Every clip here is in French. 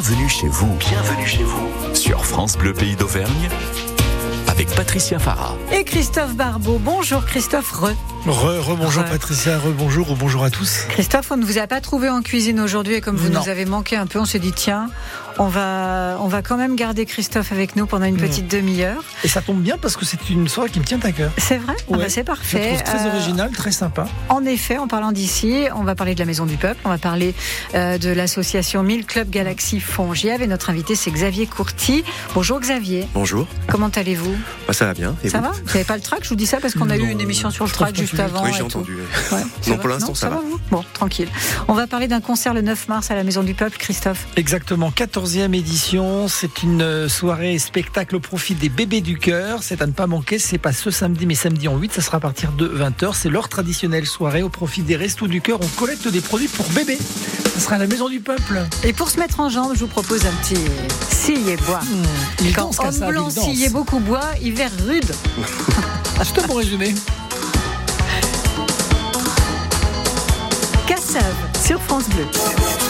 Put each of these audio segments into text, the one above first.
Bienvenue chez vous. Bienvenue chez vous. Sur France Bleu Pays d'Auvergne. Avec Patricia Farah. Et Christophe Barbeau. Bonjour Christophe Re. Re, re bonjour Re. Patricia, re bonjour, bonjour à tous. Christophe, on ne vous a pas trouvé en cuisine aujourd'hui et comme vous Non. nous avez manqué un peu, on s'est dit tiens, on va, on va quand même garder Christophe avec nous pendant une Mm. petite demi-heure. Et ça tombe bien parce que c'est une soirée qui me tient à cœur. C'est vrai? Ah bah, C'est Je parfait. trouve très Euh, original, très sympa. En effet, en parlant d'ici, on va parler de la Maison du Peuple, on va parler euh, de l'association 1000 Club Galaxy Fongiève et notre invité c'est Xavier Courty. Bonjour Xavier, Bonjour, comment allez-vous? Bah, ça va bien. Et Ça vous? va? Vous n'avez pas le track Je vous dis ça parce qu'on a Non, eu une émission sur le je track juste avant. Oui, j'ai entendu. Ouais, ça Non, va pour l'instant, ça va. vous? Bon, tranquille. On va parler d'un concert le 9 mars à la Maison du Peuple, Christophe. Exactement, 14e édition. C'est une euh, soirée spectacle au profit des bébés du cœur. C'est à ne pas manquer. C'est pas ce samedi, mais samedi en 8. Ça sera à partir de 20h. C'est leur traditionnelle soirée au profit des Restos du Cœur. On collecte des produits pour bébés. Ça sera à la Maison du Peuple. Et pour se mettre en jambe, je vous propose un petit et bois. Il Quand homme blanc et beaucoup bois, hiver rude. C'est un bon résumé. Cassave sur France Bleu.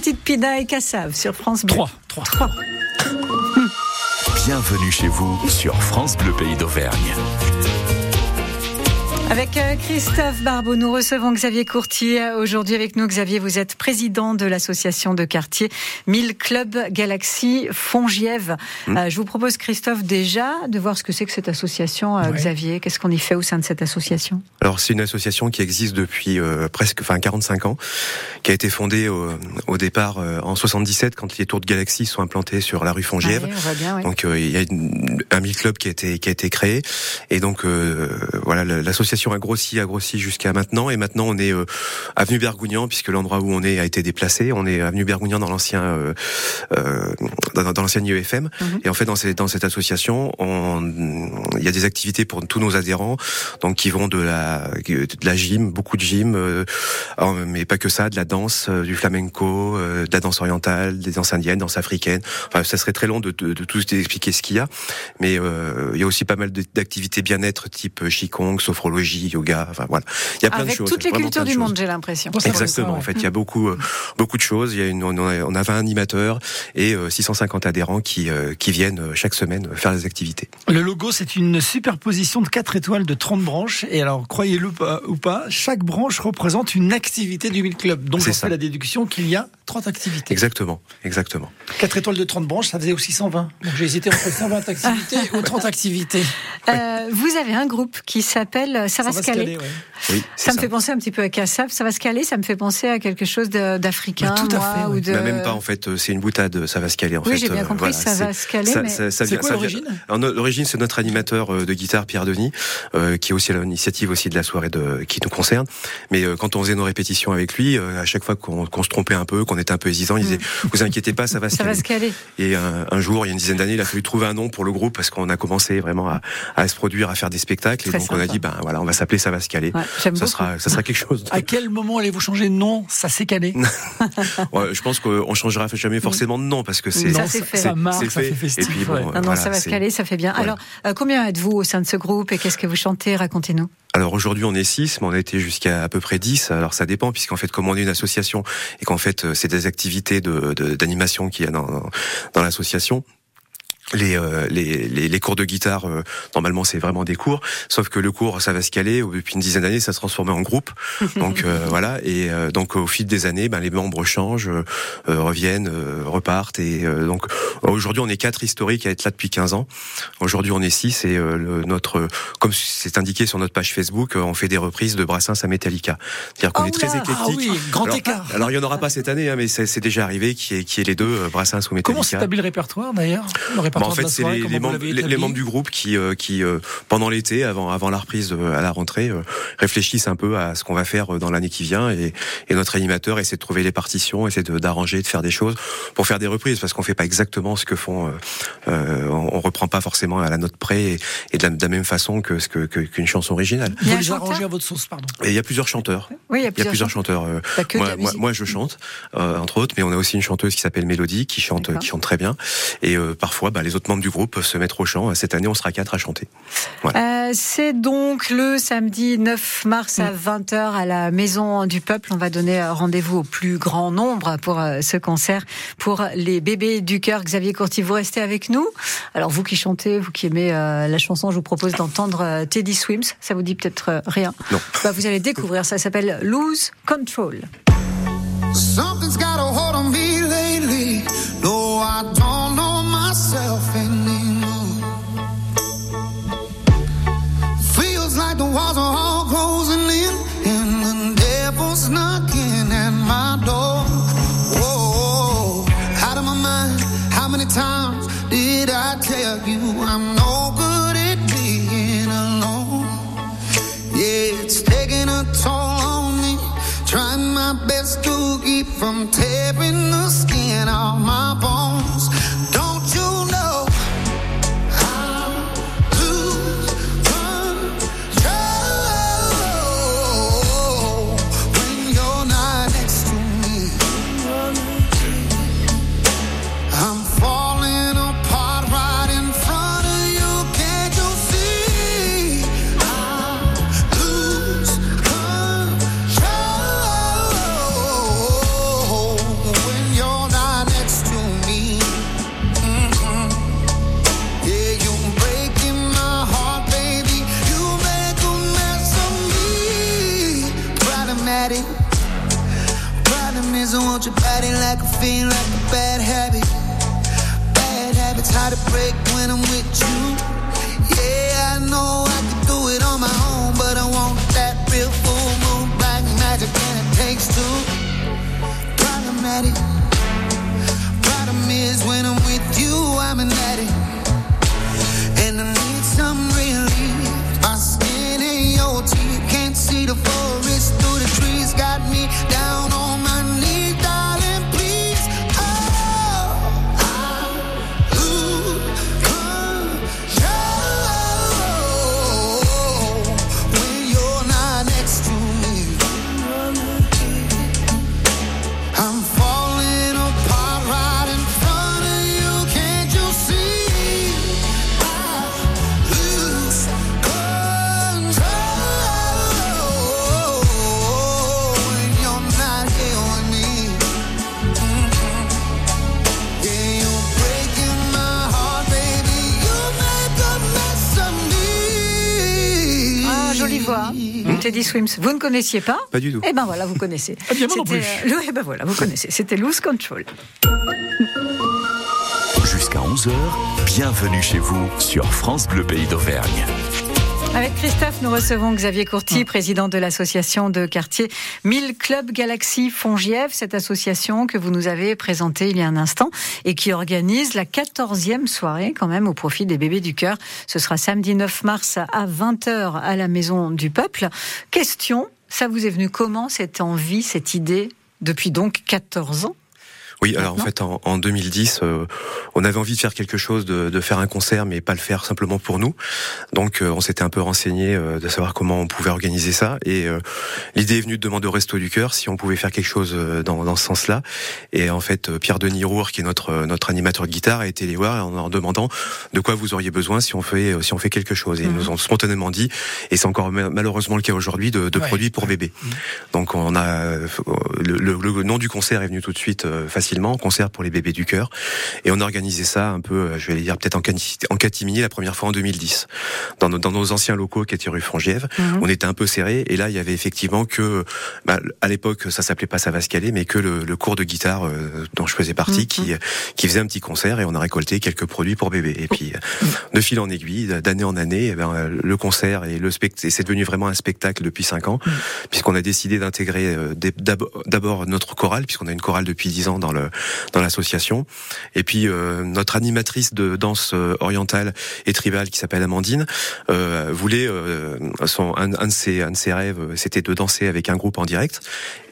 Petite pina et cassave sur France Bleu. Trois. Trois. Trois. Bienvenue chez vous sur France Bleu Pays d'Auvergne. Avec euh, Christophe Barbeau, nous recevons Xavier Courtier. Aujourd'hui avec nous, Xavier, vous êtes président de l'association de quartier 1000 Club Galaxy Fongiève. Mmh. Euh, je vous propose, Christophe, déjà de voir ce que c'est que cette association, euh, Ouais. Xavier. Qu'est-ce qu'on y fait au sein de cette association? Alors c'est une association qui existe depuis euh, presque, enfin 45 ans, qui a été fondée au, au départ en 77 quand les tours de Galaxy sont implantés sur la rue Fongiève. Bien, oui. Donc il y a une- un mille club qui a été qui a été créé et donc voilà le- l'association a grossi a grossi jusqu'à maintenant. Et maintenant on est euh, avenue Bergougnan puisque l'endroit où on est a été déplacé. On est avenue Bergougnan dans l'ancien euh, euh, dans, dans l'ancien IEFM Mhm. et en fait dans cette dans cette association on il y a des activités pour tous nos adhérents donc qui vont de la de la gym beaucoup de gym euh, mais pas que ça de la danse du flamenco de la danse orientale des danses indiennes danse africaine enfin ça serait très long de, de, de tout expliquer ce qu'il y a. Mais il y a aussi pas mal d'activités bien-être type qigong sophrologie yoga enfin voilà il y a plein Avec de choses toutes les cultures du monde, j'ai l'impression. Exactement. En fait, il y a beaucoup, euh, beaucoup de choses. Il y a une, on a, on a 20 animateurs et euh, 650 adhérents qui, euh, qui viennent euh, chaque semaine euh, faire des activités. Le logo, c'est une superposition de quatre étoiles de 30 branches. Et alors, croyez-le ou pas, chaque branche représente une activité du 1000 Club. Donc, C'est on ça. fait la déduction qu'il y a 30 activités. Exactement, exactement. 4 étoiles de 30 branches, ça faisait aussi 120. Donc, j'ai hésité entre 120 activités ou 30 activités. Euh, vous avez un groupe qui s'appelle Ça va se caler. ouais. Oui, Ça me fait penser un petit peu à Cassab. Ça va se caler, ça me fait penser à quelque chose d'africain, Mais tout à moi, fait, oui. ou de. Bah, même pas en fait, euh, c'est une boutade, ça va se caler en Oui, fait. j'ai bien euh, compris, voilà, ça va se caler, ça- mais- C'est quoi l'origine? L'origine, c'est notre animateur euh, de guitare, Pierre Denis, euh, qui est aussi à l'initiative aussi de la soirée de, qui nous concerne. Mais euh, quand on faisait nos répétitions avec lui, euh, à chaque fois qu'on se trompait un peu, qu'on était un peu hésitant, il disait "Vous inquiétez pas, ça va se Mm. Ça caler." va se caler. Et un, un jour, il y a une dizaine d'années, il a fallu trouver un nom pour le groupe parce qu'on a commencé vraiment à, à se produire, à faire des spectacles. Très et donc on a dit, ben voilà, on va s'appeler Ça va se caler. Ouais, ça beaucoup. sera, ça sera quelque chose. de- À quel moment allez-vous changer de nom? Ça s'est calé. Ouais, je pense qu'on changera jamais forcément de nom parce que c'est Ça, c'est fait. Ça marque, c'est ça fait fait. festif. Et puis bon, ouais. Non, non, voilà, ça va se caler, ça fait bien. voilà. Alors, euh, combien êtes-vous au sein de ce groupe et qu'est-ce que vous chantez? Racontez-nous. Alors aujourd'hui on est 6, mais on a été jusqu'à à peu près 10. Alors ça dépend puisqu'en fait comme on est une association et qu'en fait euh, c'est des activités de de- d'animation qu'il y a dans, dans, dans l'association. Les, euh, les, les, les cours de guitare, euh, normalement c'est vraiment des cours, sauf que le cours ça va se caler, depuis une dizaine d'années ça se transformait en groupe, donc euh, voilà, et euh, donc au fil des années, ben, les membres changent, euh, euh, reviennent, euh, repartent, et euh, donc aujourd'hui on est quatre historiques à être là depuis 15 ans, aujourd'hui on est six, et euh, le- notre, comme c'est indiqué sur notre page Facebook, on fait des reprises de Brassens à Metallica, c'est-à-dire qu'on Oh est très là éclectique. Ah oui, grand alors, écart. alors il y en aura pas cette année, hein, mais c'est déjà arrivé qui est qui est les deux Brassens ou Metallica. Comment s'établit le répertoire d'ailleurs Bah, en fait, c'est les, membres, l'avez les, les établi membres du groupe qui, euh, qui euh, pendant l'été, avant, avant la reprise euh, à la rentrée, euh, réfléchissent un peu à ce qu'on va faire euh, dans l'année qui vient. Et, et notre animateur essaie de trouver les partitions, essaie de- d'arranger, de, faire des choses pour faire des reprises, parce qu'on fait pas exactement ce que font. Euh, euh, on, on reprend pas forcément à la note près et, et de, la, de la même façon que ce que que- qu'une chanson originale. Il y a Vous les arrangez à votre sauce, pardon. Et il y a plusieurs chanteurs. Oui, il y a Il y a plusieurs. chanteurs. moi, moi, je chante, euh, entre autres, mais on a aussi une chanteuse qui s'appelle Mélodie, qui chante, qui chante très bien. Et euh, parfois, bah, les autres membres du groupe peuvent se mettre au chant. Cette année, on sera quatre à chanter. Euh, c'est donc le samedi 9 mars Mm. à 20h à la Maison du Peuple. On va donner euh, rendez-vous au plus grand nombre pour euh, ce concert pour les bébés du cœur. Xavier Courty, vous restez avec nous. Alors vous qui chantez, vous qui aimez la chanson, je vous propose d'entendre Teddy Swims. Ça vous dit peut-être rien? Non. Bah, Vous allez découvrir. Ça s'appelle Lose Control. Something's got a hold on me lately. No, I don't from taking Problem is, I want your body like a fiend, like a bad habit. Bad habits hard to break when I'm with you. Yeah, I know I can do it on my own, but I want that real full moon black magic, and it takes two. Problematic. Problem is, when I'm with you, I'm an addict, and I need some relief. Teddy Swims, vous ne connaissiez pas Pas du tout. Eh ben voilà, vous connaissez. Ah bien, moi non C'était, plus. euh, le- eh ben voilà, vous connaissez. C'était Loose Control. Jusqu'à 11h, bienvenue chez vous sur France Bleu Pays d'Auvergne. Avec Christophe, nous recevons Xavier Courty, président de l'association de quartier 1000 Club Galaxy Fongièvre, cette association que vous nous avez présentée il y a un instant et qui organise la 14e soirée quand même au profit des bébés du cœur. Ce sera samedi 9 mars à 20h à la Maison du Peuple. Question, ça vous est venu comment cette envie, cette idée depuis donc 14 ans? Oui, alors en fait, en, en 2010, euh, on avait envie de faire quelque chose, de, de faire un concert, mais pas le faire simplement pour nous. Donc, euh, on s'était un peu renseigné euh, de savoir comment on pouvait organiser ça. Et euh, l'idée est venue de demander au Resto du Cœur si on pouvait faire quelque chose euh, dans, dans ce sens-là. Et en fait, euh, Pierre-Denis Roure, qui est notre notre animateur de guitare, a été les voir en leur demandant de quoi vous auriez besoin si on fait si on fait quelque chose. Et ils nous ont spontanément dit, et c'est encore ma- malheureusement le cas aujourd'hui, de, de Ouais. produits pour bébés. Donc, on a le, le- le nom du concert est venu tout de suite euh, facilement, concert pour les bébés du cœur, et on a organisé ça un peu, euh, je vais dire peut-être en, cati- en catimini la première fois en 2010, dans nos, dans nos anciens locaux qui étaient rue Fongièvre. On était un peu serré, et là il y avait effectivement que, bah, à l'époque ça s'appelait pas Savascalé, mais que le, le cours de guitare euh, dont je faisais partie, qui qui faisait un petit concert, et on a récolté quelques produits pour bébés. Et puis euh, de fil en aiguille, d'année en année, eh ben, euh, le concert et le spectacle, c'est devenu vraiment un spectacle depuis cinq ans, puisqu'on a décidé d'intégrer euh, d'abord notre chorale, puisqu'on a une chorale depuis dix ans dans le dans l'association, et puis euh, notre animatrice de danse euh, orientale et tribale qui s'appelle Amandine euh, voulait euh, son un, un de ses un de ses rêves, euh, c'était de danser avec un groupe en direct,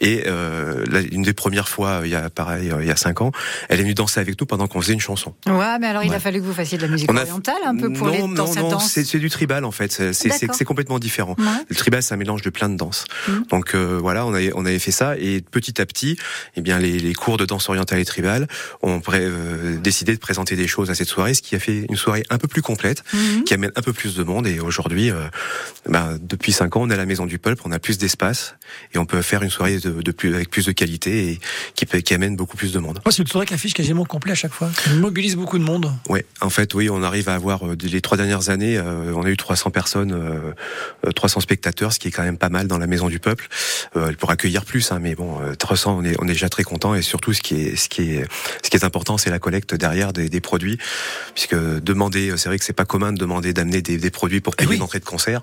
et euh, la- une des premières fois, il y a pareil, euh, il y a cinq ans, elle est venue danser avec nous pendant qu'on faisait une chanson. Ouais, mais alors il a fallu que vous fassiez de la musique a- orientale un peu pour non, les non, non, danse. c'est du tribal en fait. C'est- complètement différent. Ouais. Le tribal, c'est un mélange de plein de danses. Mhm. Donc euh, voilà, on avait, on avait fait ça et petit à petit, eh bien les, les cours de danse orientale et tribale ont pré- euh, décidé de présenter des choses à cette soirée, ce qui a fait une soirée un peu plus complète, Mhm. qui amène un peu plus de monde. Et aujourd'hui, euh, ben, depuis cinq ans, on est à la Maison du Peuple, on a plus d'espace et on peut faire une soirée de, de plus avec plus de qualité et qui, amène beaucoup plus de monde. Moi, c'est une soirée qui affiche quasiment complet à chaque fois. Ça mobilise beaucoup de monde. Ouais, en fait, oui, on arrive à avoir euh, les trois dernières années, euh, on a eu 300 personnes, euh, euh, 300 spectateurs, ce qui est quand même pas mal dans la Maison du Peuple. Euh, elle pourra accueillir plus, hein, mais bon, euh, 300, on est, on est déjà très content et surtout, ce qui est, ce qui est, ce qui est important, c'est la collecte derrière des, des produits, puisque demander, euh, c'est vrai que c'est pas commun de demander d'amener des, des produits pour payer oui. une entrée de concert,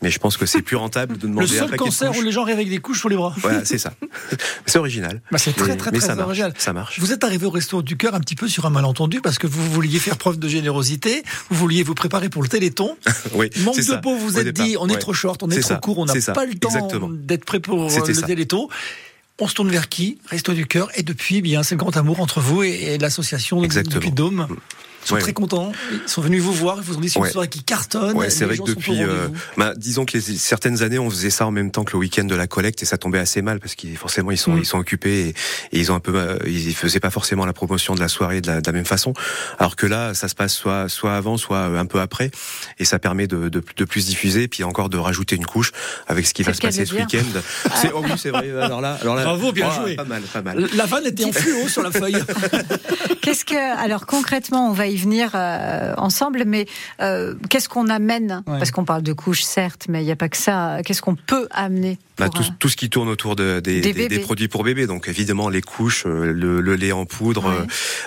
mais je pense que c'est plus rentable de Le demander un seul concert où les gens rêvent avec des couches sur les bras. Voilà, c'est ça. c'est original. Bah, c'est très, très, mais très ça marche, original. Ça marche. Vous êtes arrivé au resto du cœur un petit peu sur un malentendu parce que vous vouliez faire preuve de générosité, vous vouliez vous préparer pour le téléthon. Oui, Manque de peau, vous êtes départ, dit, on est ouais. trop short, on est, trop ça, court, on n'a pas le temps d'être prêt pour le ça. téléthon. On se tourne vers qui? Resto du cœur. Et depuis, eh bien, c'est le grand amour entre vous et, et l'association Exactement. du Puy-de-Dôme. Ils sont Ouais. très contents. Ils sont venus vous voir. Ils vous ont dit c'est une Ouais. soirée qui cartonne. Ouais, c'est vrai que depuis, euh, bah, disons que les, certaines années, on faisait ça en même temps que le week-end de la collecte et ça tombait assez mal parce qu'ils forcément ils sont Mm. ils sont occupés et, et ils ont un peu euh, ils faisaient pas forcément la promotion de la soirée de la, de la même façon. Alors que là, ça se passe soit soit avant, soit euh, un peu après et ça permet de, de, de plus diffuser puis encore de rajouter une couche avec ce qui va se passer ce week-end. C'est oh oui, c'est vrai. Alors là, alors là, Bravo, bien oh, joué. Pas mal, pas mal. La vanne était en fluo sur la feuille. Qu'est-ce que alors concrètement, on va y venir euh, ensemble, mais euh, qu'est-ce qu'on amène Ouais. Parce qu'on parle de couches, certes, mais il n'y a pas que ça. Qu'est-ce qu'on peut amener Bah, tout, euh, tout ce qui tourne autour de, des, Des des, bébés. des produits pour bébés, donc évidemment les couches, le, le lait en poudre, Ouais.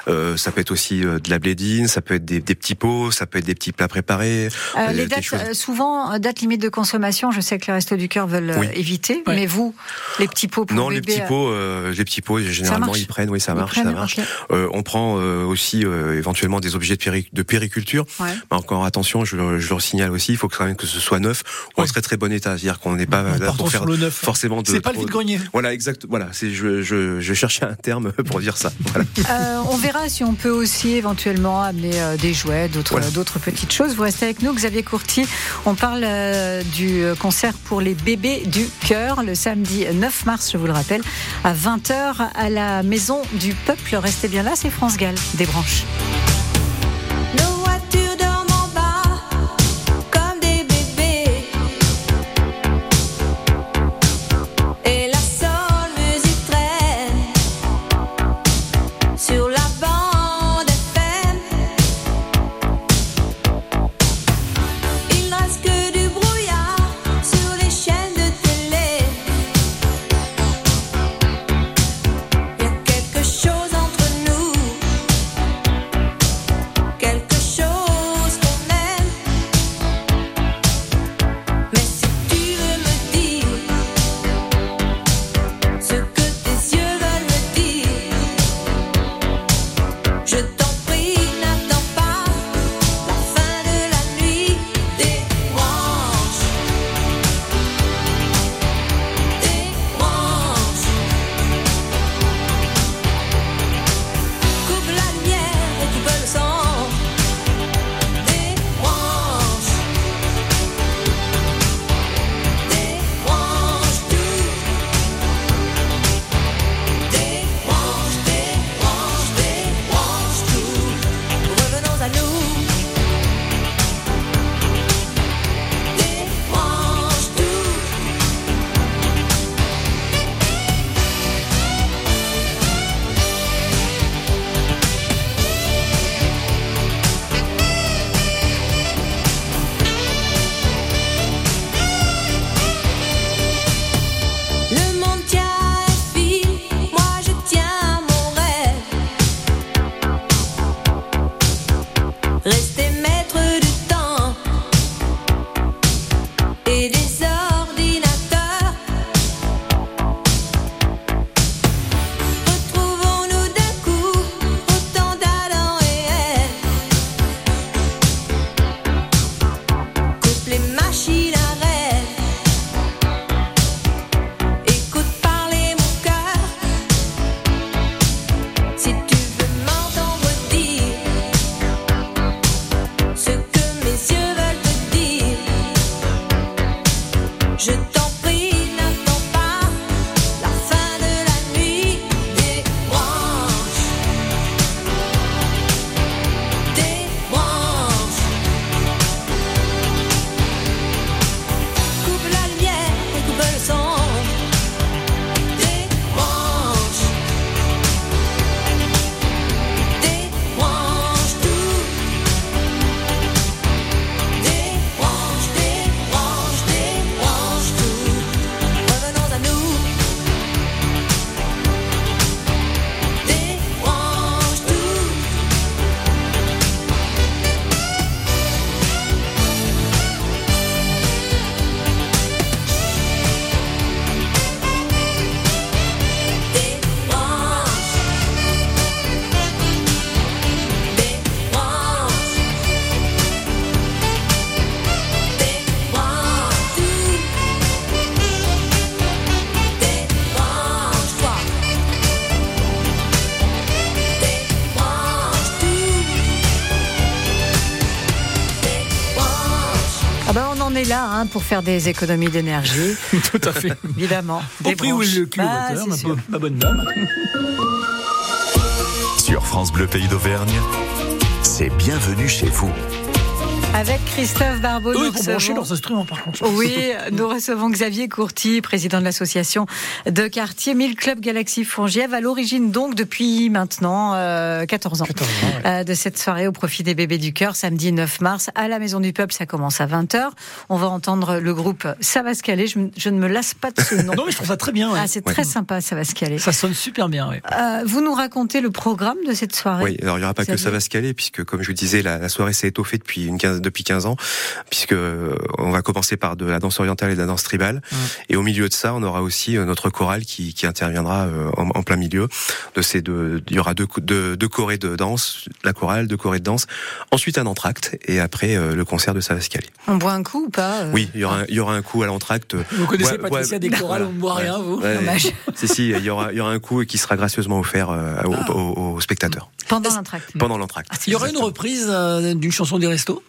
euh, ça peut être aussi de la blédine, ça peut être des, des petits pots, ça peut être des petits plats préparés. Euh, euh, les dates, choses- souvent, date limite de consommation, je sais que les Restos du Cœur veulent Oui. éviter, Ouais. mais vous, les petits pots pour Non, les bébés, petits euh, pots, euh, les petits pots, généralement ils prennent, oui, ça marche, prennent, ça marche. Euh, on prend euh, aussi euh, éventuellement des objets de, péri- de périculture. Ouais. Mais encore attention, je, le- je leur signale aussi, il faut que quand même que ce soit neuf ou en très très bon état, c'est-à-dire qu'on n'est pas là Partons pour faire le neuf. forcément de C'est pas le trop- vide-grenier. Voilà, exact. Voilà, c'est je, je, je cherchais un terme pour dire ça. Voilà. Euh, on verra si on peut aussi éventuellement amener euh, des jouets, d'autres Voilà. euh, d'autres petites choses. Vous restez avec nous, Xavier Courty. On parle euh, du euh, concert pour les bébés du cœur le samedi 9 mars, je vous le rappelle, à 20h à la Maison du Peuple. Restez bien là, c'est France Gall, des branches. Pour faire des économies d'énergie, Tout à fait. évidemment. Au prix où le Bah, kilowattheure, c'est ma, sûr. ma bonne dame. Sur France Bleu Pays d'Auvergne, c'est bienvenue chez vous. Avec Christophe Barbeau, Eux, nous recevons- leurs instruments, par contre. Oui, nous recevons Xavier Courty, président de l'association de quartier 1000 Club Galaxie Fourgiève, à l'origine donc depuis maintenant euh, 14 ans. 14 ans, ouais. euh, de cette soirée au profit des bébés du cœur, samedi 9 mars, à la Maison du Peuple, ça commence à 20h. On va entendre le groupe Ça va se caler, je, ne me lasse pas de ce nom. Non, mais je trouve ça très bien. ouais. Ah, c'est très sympa, ça va se caler. Ça sonne super bien. ouais. Euh, vous nous racontez le programme de cette soirée Oui, alors il n'y aura pas que ça va se caler, puisque comme je vous disais, la, la soirée s'est étoffée depuis, une 15, depuis 15 ans, puisque euh, on va commencer par de la danse orientale et de la danse tribale. Et au milieu de ça, on aura aussi euh, notre chorale qui, qui interviendra euh, en, en plein milieu. De ces deux, il y aura deux, deux, deux chorés de danse, la chorale, deux chorés de danse, ensuite un entracte, et après le concert de ça va se caler. On boit un coup ou pas Oui, il y aura, un- il y aura un coup à l'entracte. Vous connaissez Ouais, Patricia ouais, des chorales, voilà. on ne boit rien, vous Ouais. Dommage. Si, si, il y aura, il y aura un coup qui sera gracieusement offert euh, aux, Ah. aux- aux spectateurs Pendant l'entracte. pendant l'entracte. Il y aura une reprise euh, d'une chanson des restos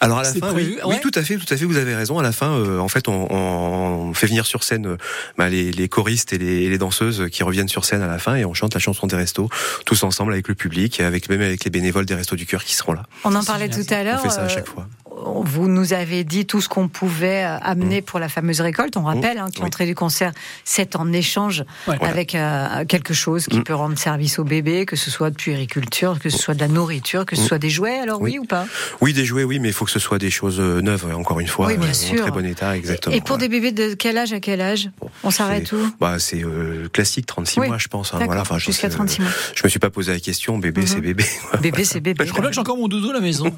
Alors à la C'est fin, prévu, oui, ouais. oui, tout à fait, tout à fait, vous avez raison. À la fin, euh, en fait, on, on fait venir sur scène euh, bah, les, les choristes et les, et les danseuses qui reviennent sur scène à la fin et on chante la chanson des restos tous ensemble avec le public et avec même avec les bénévoles des restos du cœur qui seront là. On en parlait tout à On l'heure. fait ça à euh, chaque fois. Vous nous avez dit tout ce qu'on pouvait euh, amener pour la fameuse récolte. On rappelle hein, que Mmh. Oui. l'entrée du concert, c'est en échange Ouais. avec euh, quelque chose qui Mm. peut rendre service au bébé, que ce soit de puériculture, que ce soit de la nourriture, que ce soit des jouets. Alors oui, Oui. ou pas? Oui, des jouets, oui, mais il faut que ce soit des choses euh, neuves. Encore une fois, Oui, bien euh, sûr. en très bon état, exactement. Et pour ouais. des bébés de quel âge à quel âge? Bon, On s'arrête où? Bah, c'est euh, classique, 36 Oui. mois, je pense. hein, voilà. Enfin, jusqu'à sais, 36 mois. Je me suis pas posé la question. Bébé, Mhm. c'est bébé. Bébé, c'est bébé. Je crois bien que j'ai encore mon doudou à la maison.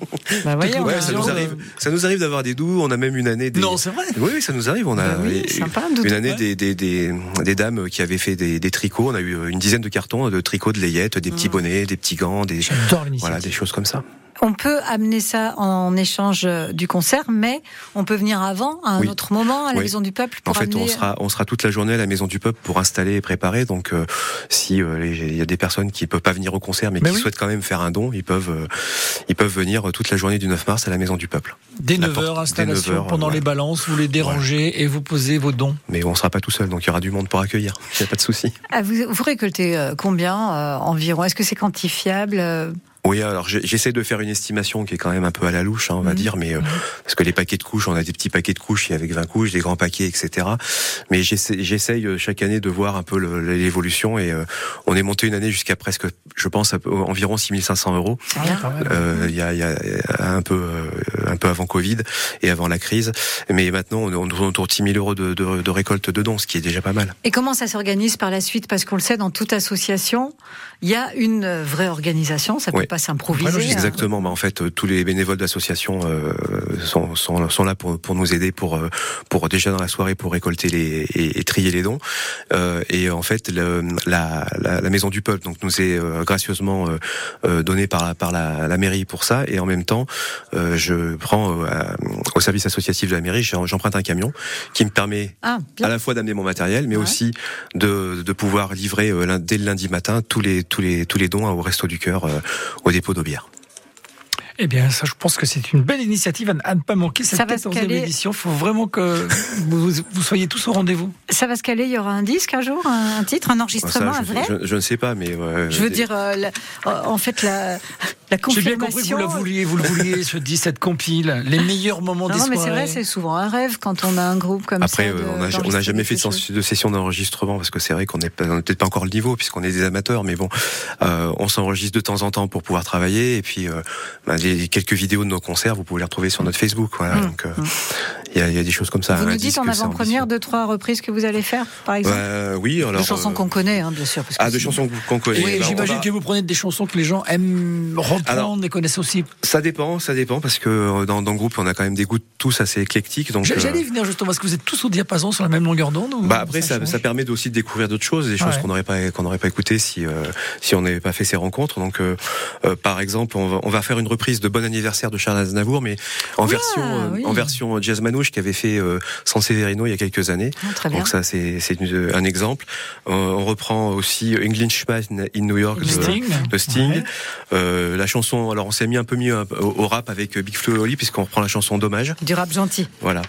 Bah, voyons, Ouais, hein. ça nous euh, arrive. Ça nous arrive d'avoir des doux. On a même une année des. Non, c'est vrai. Oui, oui, ça nous arrive. On a Bah oui, et- sympa, un doudou. une année des, des, des, des dames qui avaient fait des, tricots. On a eu euh, une dizaine de cartons de tricots, de layettes, des petits bonnets, des petits gants, des voilà, des choses comme ça. On peut amener ça en échange euh, du concert, mais on peut venir avant, à un Oui. autre moment, à la Oui. Maison du Peuple, En pour fait, on sera, on sera toute la journée à la Maison du Peuple pour installer et préparer. Donc, euh, si euh, il y a des personnes qui peuvent pas venir au concert, mais, Mais qui oui. souhaitent quand même faire un don, ils peuvent, euh, ils peuvent venir toute la journée du 9 mars à la Maison du Peuple. Dès La 9h, porte- dès installation 9 heures, pendant les balances, vous les dérangez et vous posez vos dons. Mais on sera pas tout seul, donc il y aura du monde pour accueillir. Il n'y a pas de souci. Ah, vous, vous récoltez combien euh, environ? Est-ce que c'est quantifiable euh, Oui, alors j'essaie de faire une estimation qui est quand même un peu à la louche, hein, on va Mhm. dire, mais euh, parce que les paquets de couches, on a des petits paquets de couches avec 20 couches, des grands paquets, etc. Mais j'essaie j'essaye euh, chaque année de voir un peu l'évolution et euh, on est monté une année jusqu'à presque, je pense, à environ 6500 euros. Mal. Euh, Il y, a, y a un peu euh, un peu avant Covid et avant la crise, mais maintenant on est autour de 6000 euros de, de, de récolte de dons, ce qui est déjà pas mal. Et comment ça s'organise par la suite? Parce qu'on le sait, dans toute association, il y a une euh, vraie organisation. Ça peut Oui. Pas s'improviser. Logistique, hein. Exactement. Bah, en fait, euh, tous les bénévoles d'association euh, sont, sont, sont là pour, pour nous aider, pour, euh, pour déjà dans la soirée pour récolter les et, et trier les dons. Euh, et en fait, le, la, la, la maison du peuple donc nous est euh, gracieusement euh, donnée par la, par la, la mairie pour ça. Et en même temps, euh, je prends euh, au service associatif de la mairie, j'emprunte un camion qui me permet Ah, à la fois d'amener mon matériel, mais Ouais. aussi de, de pouvoir livrer euh, dès le lundi matin tous les tous les tous les dons au Resto du Cœur, euh, au dépôt d'Aubière. Eh bien, ça, je pense que c'est une belle initiative à ne- pas manquer cette Ça va se 14e caler. édition. Il faut vraiment que vous, vous soyez tous au rendez-vous. Ça va se caler. Il y aura un disque un jour, un, un titre, un enregistrement, Ça, un je, vrai. je, je ne sais pas, mais euh, Je veux dire, euh, la- euh, en fait, la, la J'ai bien confirmation. compris que vous la vouliez, vous le vouliez, ce 17 compile, les meilleurs moments Non, des non, mais c'est vrai, c'est souvent un rêve quand on a un groupe comme Après, ça. euh, de- on n'a jamais fait de, session d'enregistrement parce que c'est vrai qu'on n'est peut-être pas encore le niveau puisqu'on est des amateurs, mais bon, euh, on s'enregistre de temps en temps pour pouvoir travailler et puis euh, bah, les quelques vidéos de nos concerts, vous pouvez les retrouver sur notre Facebook. Voilà, Mmh, donc euh, il y, a, il y a des choses comme ça. Vous nous dites disque, en avant-première deux, trois reprises que vous allez faire, par exemple Bah, oui, alors. De chansons euh, qu'on connaît, hein, bien sûr. Parce que Ah, de sinon- chansons qu'on connaît. Oui, Bah, j'imagine va- que vous prenez des chansons que les gens aiment reprendre Alors, et connaissent aussi. Ça dépend, ça dépend parce que euh, dans, dans le groupe, on a quand même des goûts tous assez éclectiques. Donc, euh, J'allais y venir justement, parce que vous êtes tous au diapason sur la même longueur d'onde ou Bah après ça, ça permet aussi de découvrir d'autres choses, des choses Ouais. qu'on n'aurait pas qu'on n'aurait pas écoutées si euh, si on n'avait pas fait ces rencontres. Donc euh, euh, par exemple, on va, on va faire une reprise de Bon anniversaire de Charles Aznavour, mais en Oula, version euh, oui. en version jazz manouche. Manouche qui avait fait euh, San Severino il y a quelques années. Très bien. Donc ça, c'est c'est une- un exemple. Euh, on reprend aussi Englishman in New York de Sting. de Sting. Ouais. Euh, la chanson, alors on s'est mis un peu mieux au, au rap avec Big Flo et Oli puisqu'on reprend la chanson Dommage. Du rap gentil. Voilà.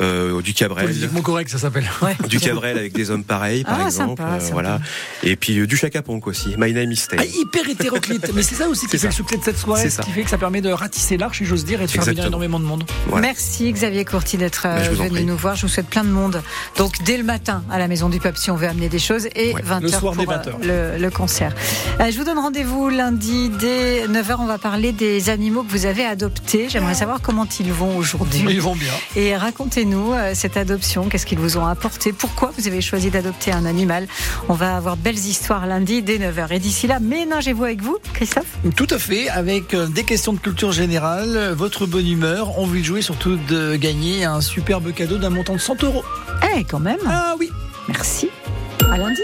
Euh, du Cabrel. Politiquement correct, ça s'appelle. Ouais. Du Cabrel avec des hommes pareils, par Ah, exemple. sympa, euh, sympa. voilà. Et puis euh, du Chaka Ponk aussi. My name is Stay. Ah, hyper hétéroclite. Mais c'est ça aussi qui C'est fait le succès de cette soirée, C'est ce ça. qui fait que ça permet de ratisser l'arche, si j'ose dire, et de faire venir Exactement. énormément de monde. Ouais. Merci Xavier Courty d'être euh, Bah, je vous en venu nous voir. Je vous souhaite plein de monde. Donc dès le matin à la Maison du Peuple si on veut amener des choses et Ouais. 20h Le soir pour dès 20 heures. euh, le, le concert. Euh, je vous donne rendez-vous lundi dès 9h. On va parler des animaux que vous avez adoptés. J'aimerais savoir comment ils vont aujourd'hui. Ils vont bien. Et racontez-nous euh, cette adoption, qu'est-ce qu'ils vous ont apporté, pourquoi vous avez choisi d'adopter un animal? On va avoir de belles histoires lundi dès 9h. Et d'ici là, ménagez-vous avec vous, Christophe Tout à fait, avec euh, des questions de culture générale, euh, votre bonne humeur, envie de jouer, surtout de gagner un superbe cadeau d'un montant de 100 euros. Eh, quand même. Ah oui Merci. À lundi.